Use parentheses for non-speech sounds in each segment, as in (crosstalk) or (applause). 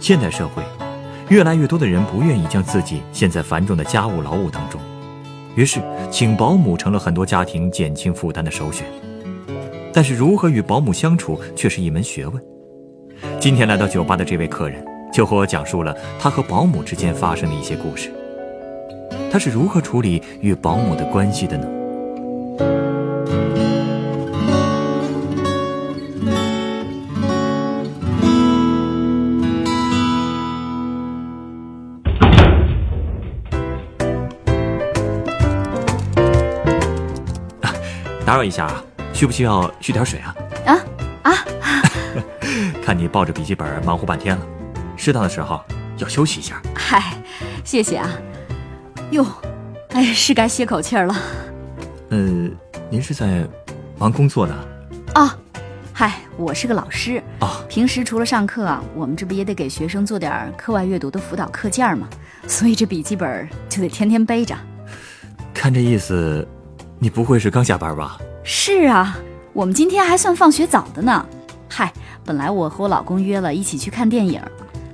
现代社会，越来越多的人不愿意将自己陷在繁重的家务劳务当中，于是请保姆成了很多家庭减轻负担的首选。但是如何与保姆相处却是一门学问。今天来到酒吧的这位客人就和我讲述了他和保姆之间发生的一些故事。他是如何处理与保姆的关系的呢？打扰一下啊，需不需要续点水啊？啊啊！(laughs) 看你抱着笔记本忙活半天了，适当的时候要休息一下。嗨，谢谢啊。哟，哎，是该歇口气儿了。呃，您是在忙工作呢？啊，嗨，我是个老师啊。平时除了上课啊，我们这不也得给学生做点课外阅读的辅导课件吗？所以这笔记本就得天天背着。看这意思，你不会是刚下班吧？是啊，我们今天还算放学早的呢。嗨，本来我和我老公约了一起去看电影，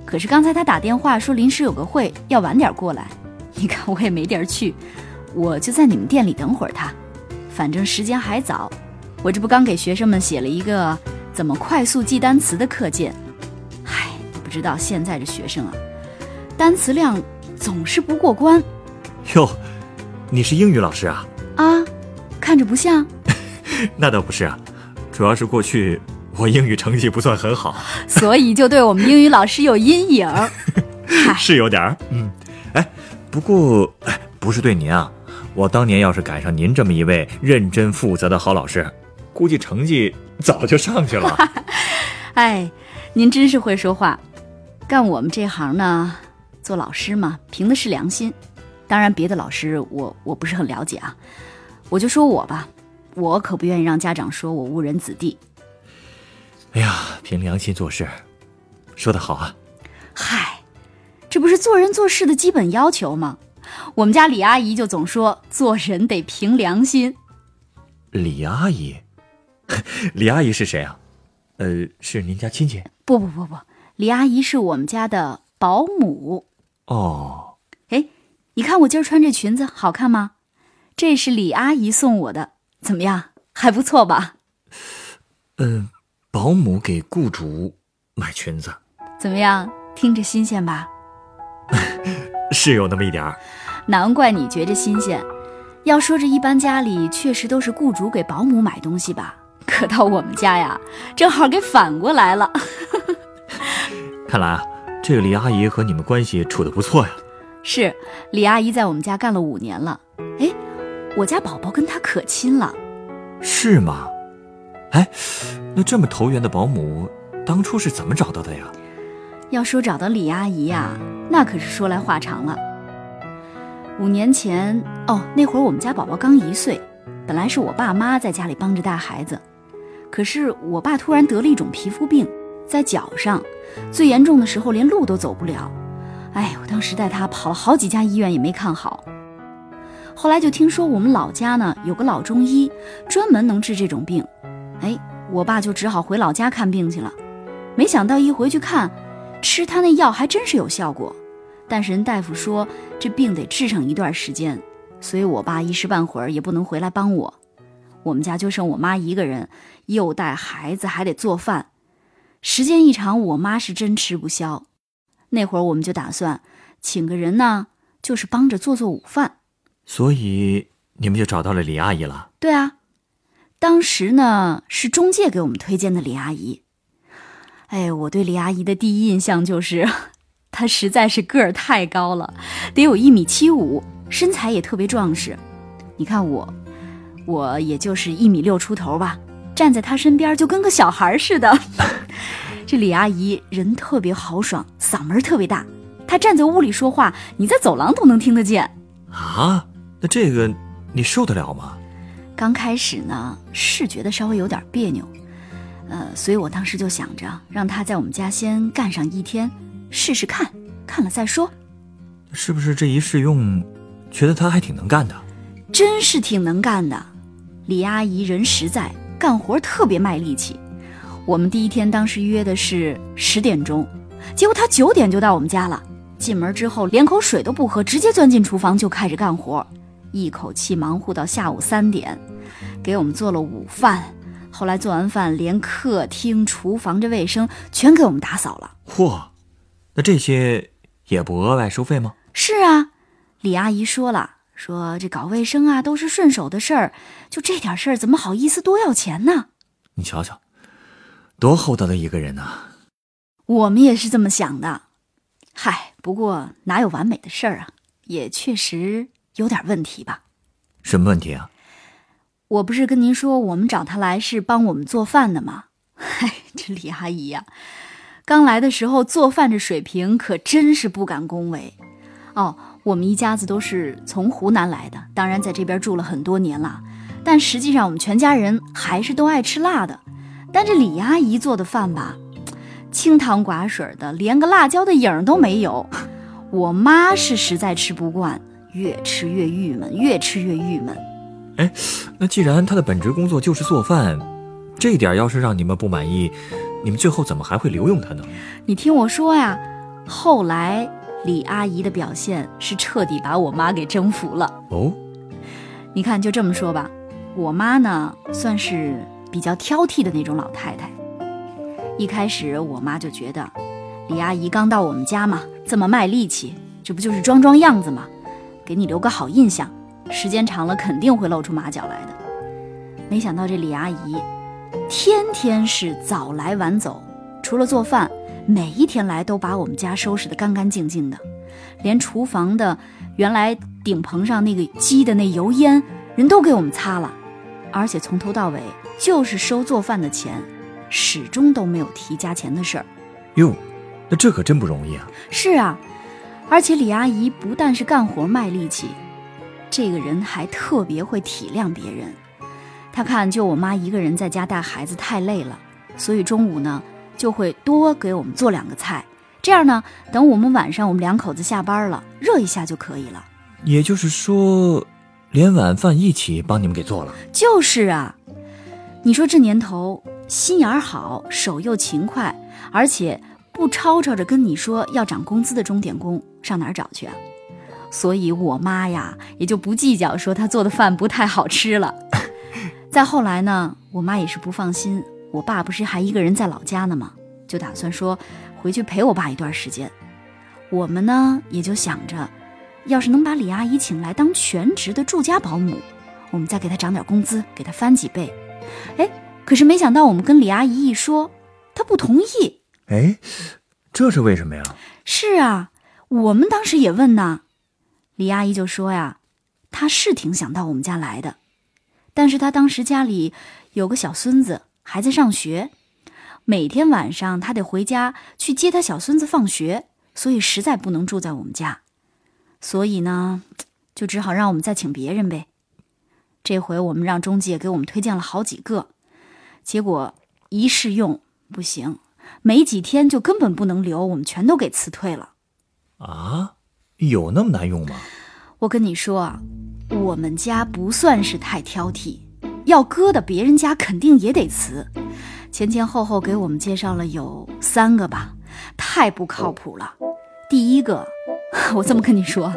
可是刚才他打电话说临时有个会，要晚点过来。你看我也没地儿去，我就在你们店里等会儿他。反正时间还早，我这不刚给学生们写了一个怎么快速记单词的课件。唉，不知道现在这学生啊，单词量总是不过关。哟，你是英语老师啊？啊，看着不像。(laughs) 那倒不是啊，主要是过去我英语成绩不算很好，(laughs) 所以就对我们英语老师有阴影。(laughs) 是有点儿，嗯，哎，不过哎，不是对您啊，我当年要是赶上您这么一位认真负责的好老师，估计成绩早就上去了。哎，您真是会说话。干我们这行呢，做老师嘛，凭的是良心。当然，别的老师我我不是很了解啊，我就说我吧。我可不愿意让家长说我误人子弟。哎呀，凭良心做事，说的好啊！嗨，这不是做人做事的基本要求吗？我们家李阿姨就总说做人得凭良心。李阿姨，(laughs) 李阿姨是谁啊？呃，是您家亲戚？不不不不，李阿姨是我们家的保姆。哦，哎，你看我今儿穿这裙子好看吗？这是李阿姨送我的。怎么样，还不错吧？嗯，保姆给雇主买裙子，怎么样？听着新鲜吧？是有那么一点儿。难怪你觉着新鲜。要说这一般家里确实都是雇主给保姆买东西吧？可到我们家呀，正好给反过来了。(laughs) 看来啊，这个李阿姨和你们关系处得不错呀。是，李阿姨在我们家干了五年了。哎。我家宝宝跟他可亲了，是吗？哎，那这么投缘的保姆，当初是怎么找到的呀？要说找到李阿姨呀，那可是说来话长了。五年前哦，那会儿我们家宝宝刚一岁，本来是我爸妈在家里帮着带孩子，可是我爸突然得了一种皮肤病，在脚上，最严重的时候连路都走不了。哎，我当时带他跑了好几家医院也没看好。后来就听说我们老家呢有个老中医，专门能治这种病，哎，我爸就只好回老家看病去了。没想到一回去看，吃他那药还真是有效果，但是人大夫说这病得治上一段时间，所以我爸一时半会儿也不能回来帮我。我们家就剩我妈一个人，又带孩子还得做饭，时间一长，我妈是真吃不消。那会儿我们就打算请个人呢，就是帮着做做午饭。所以你们就找到了李阿姨了。对啊，当时呢是中介给我们推荐的李阿姨。哎，我对李阿姨的第一印象就是，(laughs) 她实在是个儿太高了，得有一米七五，身材也特别壮实。你看我，我也就是一米六出头吧，站在她身边就跟个小孩似的。(laughs) 这李阿姨人特别豪爽，嗓门特别大，她站在屋里说话，你在走廊都能听得见。啊，那这个你受得了吗？刚开始呢，是觉得稍微有点别扭，呃，所以我当时就想着让他在我们家先干上一天，试试看，看了再说。是不是这一试用，觉得他还挺能干的？真是挺能干的，李阿姨人实在，干活特别卖力气。我们第一天当时约的是十点钟，结果她九点就到我们家了。进门之后连口水都不喝，直接钻进厨房就开始干活，一口气忙活到下午三点，给我们做了午饭。后来做完饭，连客厅、厨房这卫生全给我们打扫了。嚯，那这些也不额外收费吗？是啊，李阿姨说了，说这搞卫生啊都是顺手的事儿，就这点事儿怎么好意思多要钱呢？你瞧瞧，多厚道的一个人呐！我们也是这么想的。嗨，不过哪有完美的事儿啊？也确实有点问题吧？什么问题啊？我不是跟您说我们找他来是帮我们做饭的吗？嗨，(laughs) 这李阿姨呀，刚来的时候做饭这水平可真是不敢恭维。哦，我们一家子都是从湖南来的，当然在这边住了很多年了，但实际上我们全家人还是都爱吃辣的。但这李阿姨做的饭吧，清汤寡水的，连个辣椒的影儿都没有。我妈是实在吃不惯，越吃越郁闷，越吃越郁闷。哎，那既然她的本职工作就是做饭，这一点要是让你们不满意，你们最后怎么还会留用她呢？你听我说呀，后来。李阿姨的表现是彻底把我妈给征服了哦。你看，就这么说吧，我妈呢算是比较挑剔的那种老太太。一开始我妈就觉得，李阿姨刚到我们家嘛，这么卖力气，这不就是装装样子吗？给你留个好印象，时间长了肯定会露出马脚来的。没想到这李阿姨，天天是早来晚走，除了做饭。每一天来都把我们家收拾得干干净净的，连厨房的原来顶棚上那个积的那油烟人都给我们擦了，而且从头到尾就是收做饭的钱，始终都没有提加钱的事儿。哟，那这可真不容易啊！是啊，而且李阿姨不但是干活卖力气，这个人还特别会体谅别人。她看就我妈一个人在家带孩子太累了，所以中午呢。就会多给我们做两个菜，这样呢，等我们晚上我们两口子下班了，热一下就可以了。也就是说，连晚饭一起帮你们给做了。就是啊，你说这年头心眼好，手又勤快，而且不吵吵着跟你说要涨工资的钟点工，上哪儿找去啊？所以我妈呀，也就不计较说她做的饭不太好吃了。(laughs) 再后来呢，我妈也是不放心。我爸不是还一个人在老家呢吗？就打算说回去陪我爸一段时间。我们呢也就想着，要是能把李阿姨请来当全职的住家保姆，我们再给她涨点工资，给她翻几倍。哎，可是没想到我们跟李阿姨一说，她不同意。哎，这是为什么呀？是啊，我们当时也问呢。李阿姨就说呀，她是挺想到我们家来的，但是她当时家里有个小孙子。还在上学，每天晚上她得回家去接她小孙子放学，所以实在不能住在我们家，所以呢，就只好让我们再请别人呗。这回我们让中介给我们推荐了好几个，结果一试用不行，没几天就根本不能留，我们全都给辞退了。啊，有那么难用吗？我跟你说啊，我们家不算是太挑剔。要搁的别人家肯定也得辞，前前后后给我们介绍了有三个吧，太不靠谱了。第一个，(laughs) 我这么跟你说，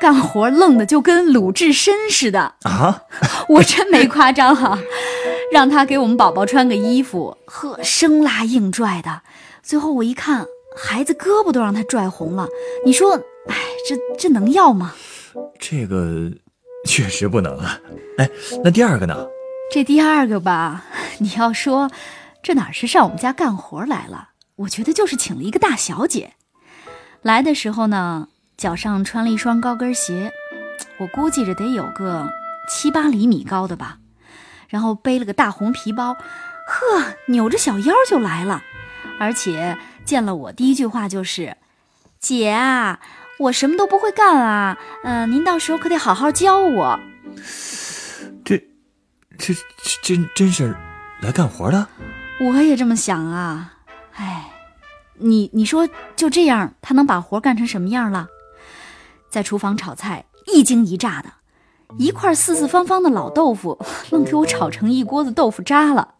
干活愣的就跟鲁智深似的啊！(laughs) 我真没夸张哈，让他给我们宝宝穿个衣服，呵，生拉硬拽的，最后我一看，孩子胳膊都让他拽红了。你说，哎，这这能要吗？这个确实不能啊。哎，那第二个呢？这第二个吧，(laughs) 你要说，这哪是上我们家干活来了？我觉得就是请了一个大小姐。来的时候呢，脚上穿了一双高跟鞋，我估计着得有个七八厘米高的吧。然后背了个大红皮包，呵，扭着小腰就来了。而且见了我第一句话就是：“姐啊，我什么都不会干啊，嗯、您到时候可得好好教我。这这这真真是来干活的？”我也这么想啊，哎，你你说就这样，他能把活干成什么样了？在厨房炒菜，一惊一乍的，一块四四方方的老豆腐，(laughs) 愣给我炒成一锅子豆腐渣了，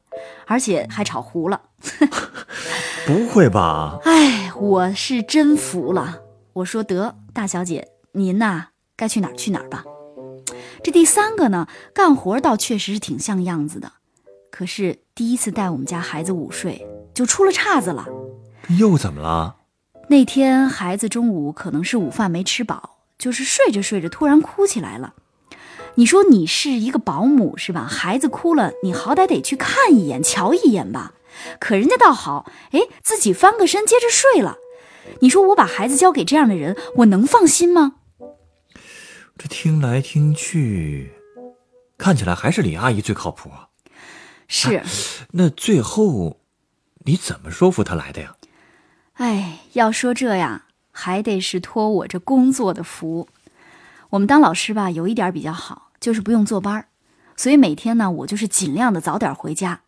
而且还炒糊了。(laughs) 不会吧？哎，我是真服了。我说得，大小姐，您呐，该去哪儿去哪儿吧。这第三个呢，干活倒确实是挺像样子的，可是第一次带我们家孩子午睡就出了岔子了。又怎么了？那天孩子中午可能是午饭没吃饱，就是睡着睡着突然哭起来了。你说你是一个保姆是吧？孩子哭了，你好歹得去看一眼、瞧一眼吧。可人家倒好，哎，自己翻个身接着睡了。你说我把孩子交给这样的人，我能放心吗？这听来听去，看起来还是李阿姨最靠谱啊。是，那最后你怎么说服她来的呀？哎，要说这呀，还得是托我这工作的福。我们当老师吧，有一点比较好，就是不用坐班儿，所以每天呢，我就是尽量的早点回家。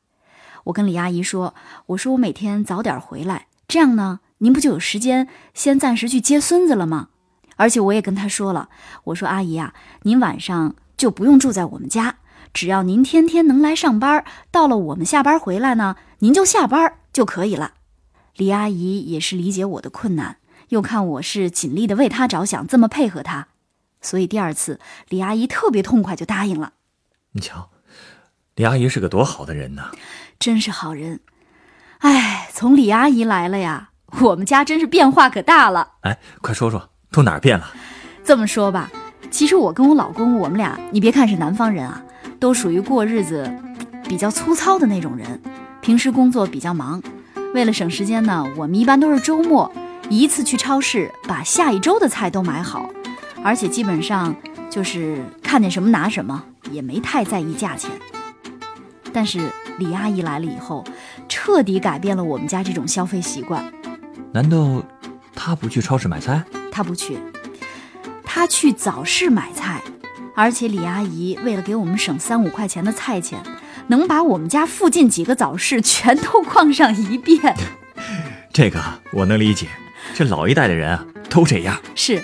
我跟李阿姨说，我说我每天早点回来，这样呢，您不就有时间先暂时去接孙子了吗？而且我也跟她说了，我说阿姨啊，您晚上就不用住在我们家，只要您天天能来上班，到了我们下班回来呢，您就下班就可以了。李阿姨也是理解我的困难，又看我是尽力的为她着想，这么配合她，所以第二次李阿姨特别痛快就答应了。你瞧，李阿姨是个多好的人呢。真是好人，哎，从李阿姨来了呀，我们家真是变化可大了。哎，快说说，都哪儿变了？这么说吧，其实我跟我老公，我们俩，你别看是南方人啊，都属于过日子比较粗糙的那种人，平时工作比较忙，为了省时间呢，我们一般都是周末一次去超市把下一周的菜都买好，而且基本上就是看见什么拿什么，也没太在意价钱。但是李阿姨来了以后，彻底改变了我们家这种消费习惯。难道她不去超市买菜？她不去，她去早市买菜，而且李阿姨为了给我们省三五块钱的菜钱，能把我们家附近几个早市全都逛上一遍。(laughs) 这个我能理解，这老一代的人啊都这样。是，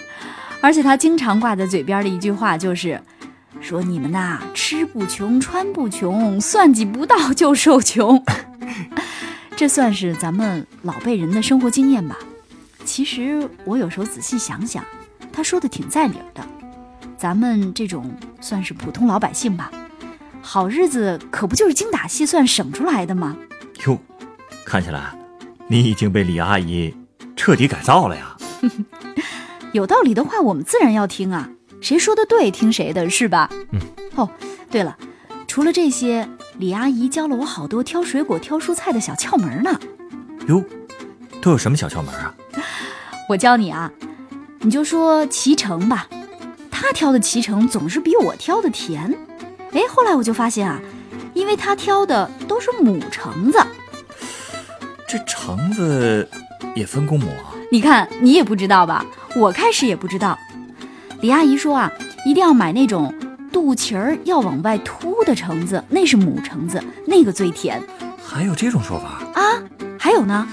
而且他经常挂在嘴边的一句话就是。说你们呐，吃不穷，穿不穷，算计不到就受穷，(laughs) 这算是咱们老辈人的生活经验吧。其实我有时候仔细想想，他说的挺在理儿的。咱们这种算是普通老百姓吧，好日子可不就是精打细算省出来的吗？哟，看起来你已经被李阿姨彻底改造了呀。(laughs) 有道理的话，我们自然要听啊。谁说的对，听谁的，是吧？嗯。哦，对了，除了这些，李阿姨教了我好多挑水果、挑蔬菜的小窍门呢。哟，都有什么小窍门啊？(laughs) 我教你啊，你就说脐橙吧，她挑的脐橙总是比我挑的甜。哎，后来我就发现啊，因为她挑的都是母橙子。这橙子也分公母啊？你看，你也不知道吧？我开始也不知道。李阿姨说啊，一定要买那种肚脐儿要往外凸的橙子，那是母橙子，那个最甜。还有这种说法啊？还有呢，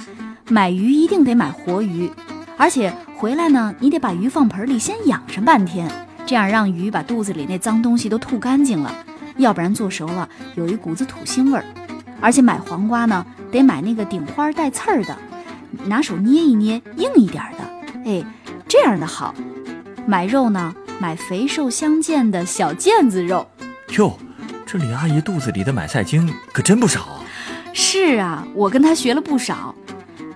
买鱼一定得买活鱼，而且回来呢，你得把鱼放盆里先养上半天，这样让鱼把肚子里那脏东西都吐干净了，要不然做熟了有一股子土腥味儿。而且买黄瓜呢，得买那个顶花带刺儿的，拿手捏一捏，硬一点的，哎，这样的好。买肉呢，买肥瘦相间的小腱子肉。哟，这李阿姨肚子里的买菜经可真不少。是啊，我跟她学了不少。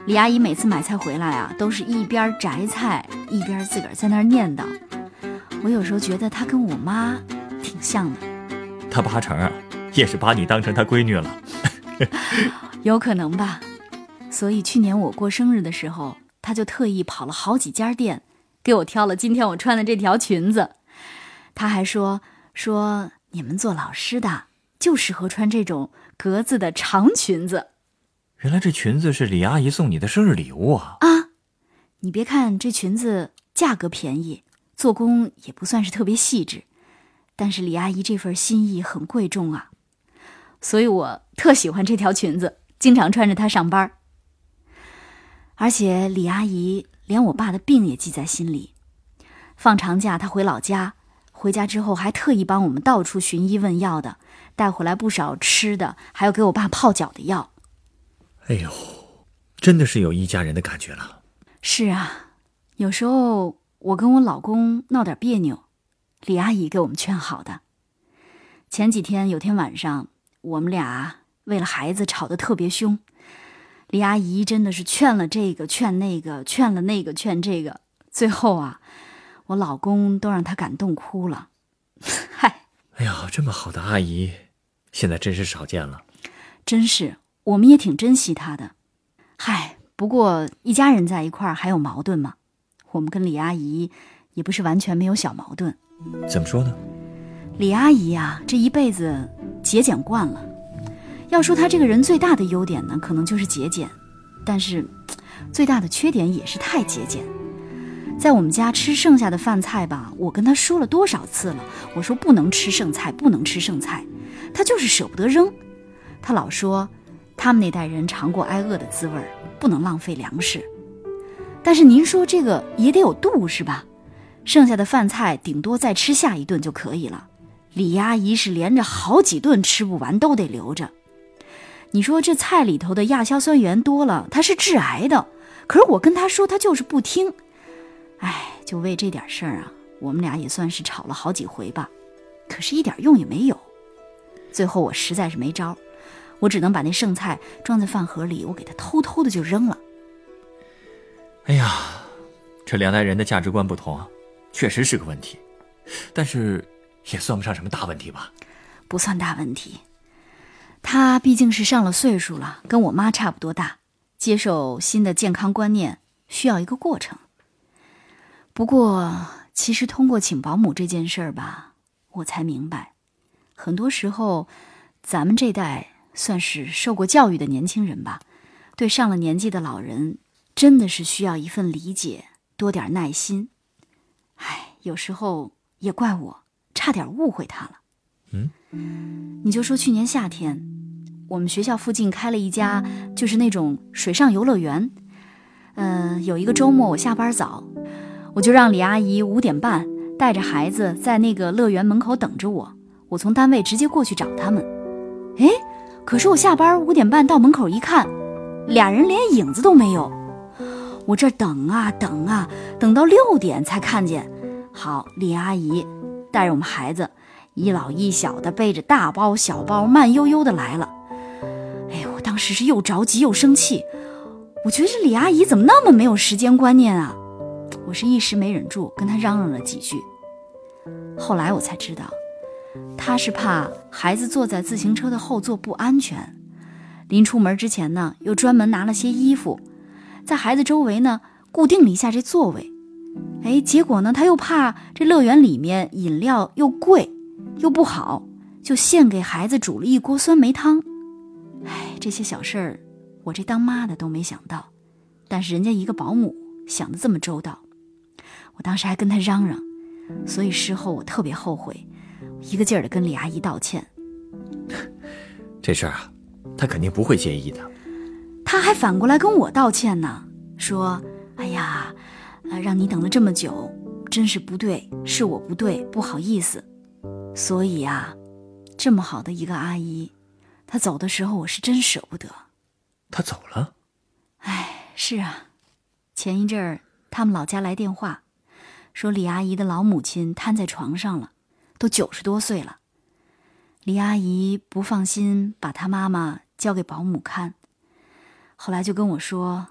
李阿姨每次买菜回来啊，都是一边摘菜一边自个儿在那儿念叨。我有时候觉得她跟我妈挺像的。她八成啊，也是把你当成她闺女了。(laughs) 有可能吧。所以去年我过生日的时候，他就特意跑了好几家店。给我挑了今天我穿的这条裙子，他还说说你们做老师的就适合穿这种格子的长裙子。原来这裙子是李阿姨送你的生日礼物啊！啊，你别看这裙子价格便宜，做工也不算是特别细致，但是李阿姨这份心意很贵重啊，所以我特喜欢这条裙子，经常穿着它上班。而且李阿姨连我爸的病也记在心里，放长假她回老家，回家之后还特意帮我们到处寻医问药的，带回来不少吃的，还有给我爸泡脚的药。哎呦，真的是有一家人的感觉了。是啊，有时候我跟我老公闹点别扭，李阿姨给我们劝好的。前几天有天晚上，我们俩为了孩子吵得特别凶，李阿姨真的是劝了这个劝那个，劝了那个劝这个，最后啊，我老公都让她感动哭了。嗨，哎呀，这么好的阿姨，现在真是少见了。真是。我们也挺珍惜她的，嗨，不过一家人在一块儿还有矛盾吗？我们跟李阿姨也不是完全没有小矛盾。怎么说呢？李阿姨呀，这一辈子节俭惯了。要说他这个人最大的优点呢，可能就是节俭，但是 (tsk) 最大的缺点也是太节俭。在我们家吃剩下的饭菜吧，我跟他说了多少次了，我说不能吃剩菜，不能吃剩菜，他就是舍不得扔，他老说。他们那代人尝过挨饿的滋味儿，不能浪费粮食。但是您说这个也得有度是吧？剩下的饭菜顶多再吃下一顿就可以了。李阿姨是连着好几顿吃不完都得留着。你说这菜里头的亚硝酸盐多了，它是致癌的。可是我跟他说，他就是不听。哎，就为这点事儿啊，我们俩也算是吵了好几回吧。可是，一点用也没有。最后我实在是没招。我只能把那剩菜装在饭盒里，我给他偷偷的就扔了。哎呀，这两代人的价值观不同啊，确实是个问题，但是也算不上什么大问题吧？不算大问题。他毕竟是上了岁数了，跟我妈差不多大，接受新的健康观念需要一个过程。不过，其实通过请保姆这件事儿吧，我才明白，很多时候咱们这代。算是受过教育的年轻人吧，对上了年纪的老人，真的是需要一份理解，多点耐心。唉，有时候也怪我，差点误会他了。嗯，你就说去年夏天，我们学校附近开了一家，就是那种水上游乐园。嗯，有一个周末我下班早，我就让李阿姨五点半带着孩子在那个乐园门口等着我，我从单位直接过去找他们。哎。可是我下班五点半到门口一看，俩人连影子都没有。我这等啊等啊，等到六点才看见。好，李阿姨带着我们孩子，一老一小的背着大包小包，慢悠悠的来了。哎，我当时是又着急又生气。我觉得这李阿姨怎么那么没有时间观念啊？我是一时没忍住，跟她嚷嚷了几句。后来我才知道。她是怕孩子坐在自行车的后座不安全，临出门之前呢，又专门拿了些衣服，在孩子周围呢固定了一下这座位。哎，结果呢，他又怕这乐园里面饮料又贵又不好，就现给孩子煮了一锅酸梅汤。哎，这些小事儿，我这当妈的都没想到，但是人家一个保姆想的这么周到，我当时还跟他嚷嚷，所以事后我特别后悔。一个劲儿的跟李阿姨道歉，(laughs) 这事儿啊，她肯定不会介意的。他还反过来跟我道歉呢，说：“哎呀，让你等了这么久，真是不对，是我不对，不好意思。所以啊，这么好的一个阿姨，她走的时候我是真舍不得。她走了？哎，是啊，前一阵儿他们老家来电话，说李阿姨的老母亲瘫在床上了。”都九十多岁了，李阿姨不放心把她妈妈交给保姆看，后来就跟我说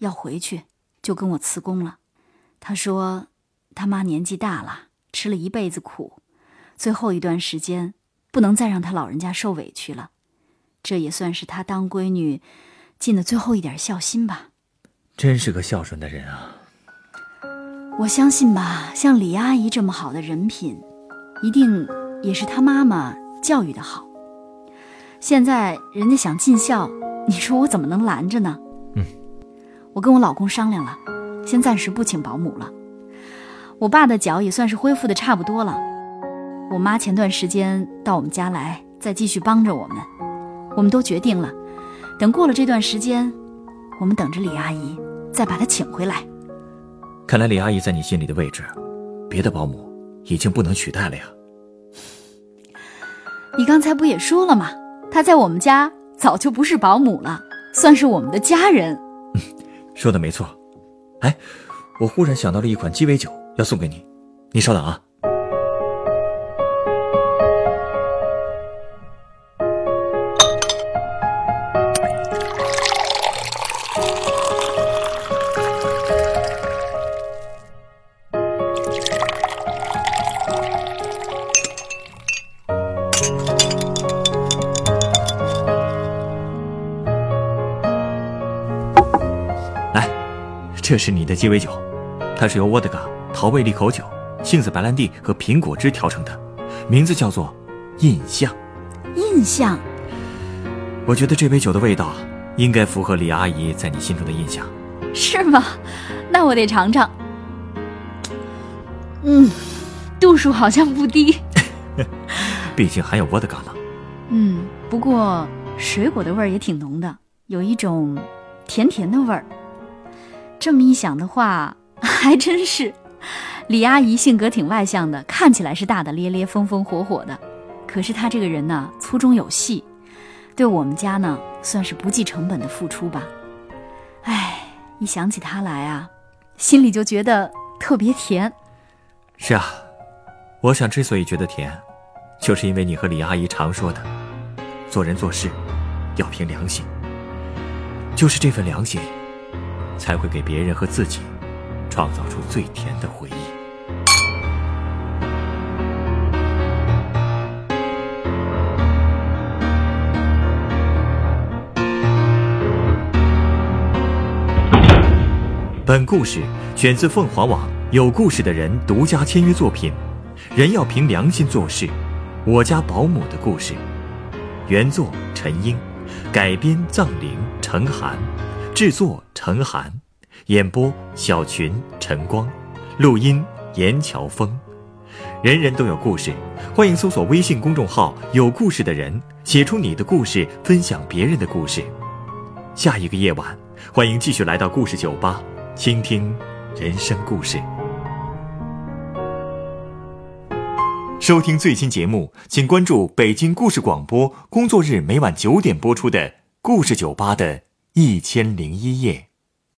要回去，就跟我辞工了。她说她妈年纪大了，吃了一辈子苦，最后一段时间不能再让他老人家受委屈了，这也算是他当闺女尽的最后一点孝心吧。真是个孝顺的人啊！我相信吧，像李阿姨这么好的人品。一定也是她妈妈教育的好。现在人家想尽孝，你说我怎么能拦着呢？嗯，我跟我老公商量了，先暂时不请保姆了。我爸的脚也算是恢复的差不多了。我妈前段时间到我们家来，再继续帮着我们。我们都决定了，等过了这段时间，我们等着李阿姨再把她请回来。看来李阿姨在你心里的位置，别的保姆已经不能取代了呀。你刚才不也说了吗？她在我们家早就不是保姆了，算是我们的家人。嗯，说的没错。哎，我忽然想到了一款鸡尾酒，要送给你。你稍等啊。这是你的鸡尾酒，它是由沃德嘎、桃味利口酒、杏子白兰地和苹果汁调成的，名字叫做“印象”。印象。我觉得这杯酒的味道应该符合李阿姨在你心中的印象。是吗？那我得尝尝。嗯，度数好像不低。(laughs) 毕竟含有沃德嘎嘛。嗯，不过水果的味儿也挺浓的，有一种甜甜的味儿。这么一想的话，(laughs) 还真是，李阿姨性格挺外向的，看起来是大大咧咧、风风火火的，可是她这个人呢，粗中有细，对我们家呢，算是不计成本的付出吧。唉，一想起她来啊，心里就觉得特别甜。是啊，我想之所以觉得甜，就是因为你和李阿姨常说的，做人做事要凭良心，就是这份良心。才会给别人和自己创造出最甜的回忆。本故事选自凤凰网有故事的人独家签约作品，《人要凭良心做事》，我家保姆的故事，原作陈英，改编藏灵陈寒。制作陈寒，演播小群陈光，录音严乔峰。人人都有故事，欢迎搜索微信公众号“有故事的人”，写出你的故事，分享别人的故事。下一个夜晚，欢迎继续来到故事酒吧，倾听人生故事。收听最新节目，请关注北京故事广播，工作日每晚九点播出的故事酒吧的。一千零一夜。